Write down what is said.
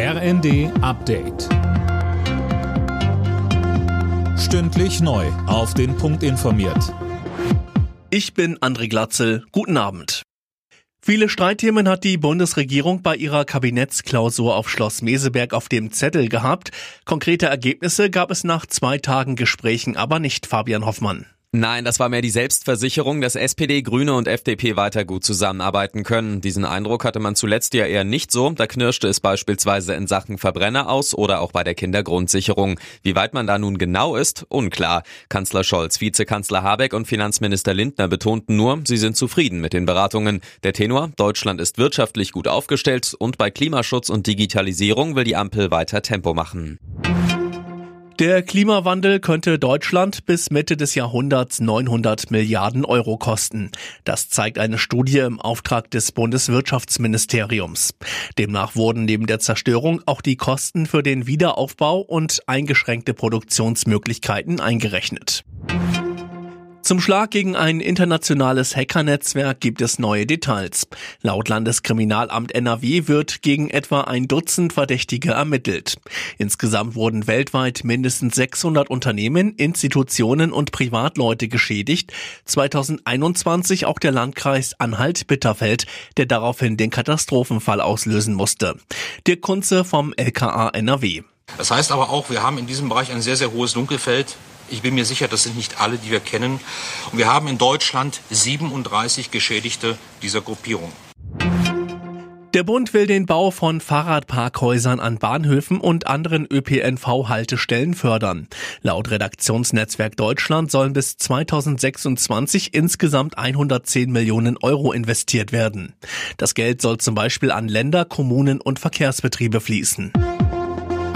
RND Update. Stündlich neu. Auf den Punkt informiert. Ich bin André Glatzel. Guten Abend. Viele Streitthemen hat die Bundesregierung bei ihrer Kabinettsklausur auf Schloss Meseberg auf dem Zettel gehabt. Konkrete Ergebnisse gab es nach zwei Tagen Gesprächen aber nicht, Fabian Hoffmann. Nein, das war mehr die Selbstversicherung, dass SPD, Grüne und FDP weiter gut zusammenarbeiten können. Diesen Eindruck hatte man zuletzt ja eher nicht so. Da knirschte es beispielsweise in Sachen Verbrenner aus oder auch bei der Kindergrundsicherung. Wie weit man da nun genau ist, unklar. Kanzler Scholz, Vizekanzler Habeck und Finanzminister Lindner betonten nur, sie sind zufrieden mit den Beratungen. Der Tenor, Deutschland ist wirtschaftlich gut aufgestellt und bei Klimaschutz und Digitalisierung will die Ampel weiter Tempo machen. Der Klimawandel könnte Deutschland bis Mitte des Jahrhunderts 900 Milliarden Euro kosten. Das zeigt eine Studie im Auftrag des Bundeswirtschaftsministeriums. Demnach wurden neben der Zerstörung auch die Kosten für den Wiederaufbau und eingeschränkte Produktionsmöglichkeiten eingerechnet. Zum Schlag gegen ein internationales Hackernetzwerk gibt es neue Details. Laut Landeskriminalamt NRW wird gegen etwa ein Dutzend Verdächtige ermittelt. Insgesamt wurden weltweit mindestens 600 Unternehmen, Institutionen und Privatleute geschädigt. 2021 auch der Landkreis Anhalt-Bitterfeld, der daraufhin den Katastrophenfall auslösen musste. Dirk Kunze vom LKA NRW. Das heißt aber auch, wir haben in diesem Bereich ein sehr, sehr hohes Dunkelfeld. Ich bin mir sicher, das sind nicht alle, die wir kennen. Und wir haben in Deutschland 37 Geschädigte dieser Gruppierung. Der Bund will den Bau von Fahrradparkhäusern an Bahnhöfen und anderen ÖPNV-Haltestellen fördern. Laut Redaktionsnetzwerk Deutschland sollen bis 2026 insgesamt 110 Millionen Euro investiert werden. Das Geld soll zum Beispiel an Länder, Kommunen und Verkehrsbetriebe fließen.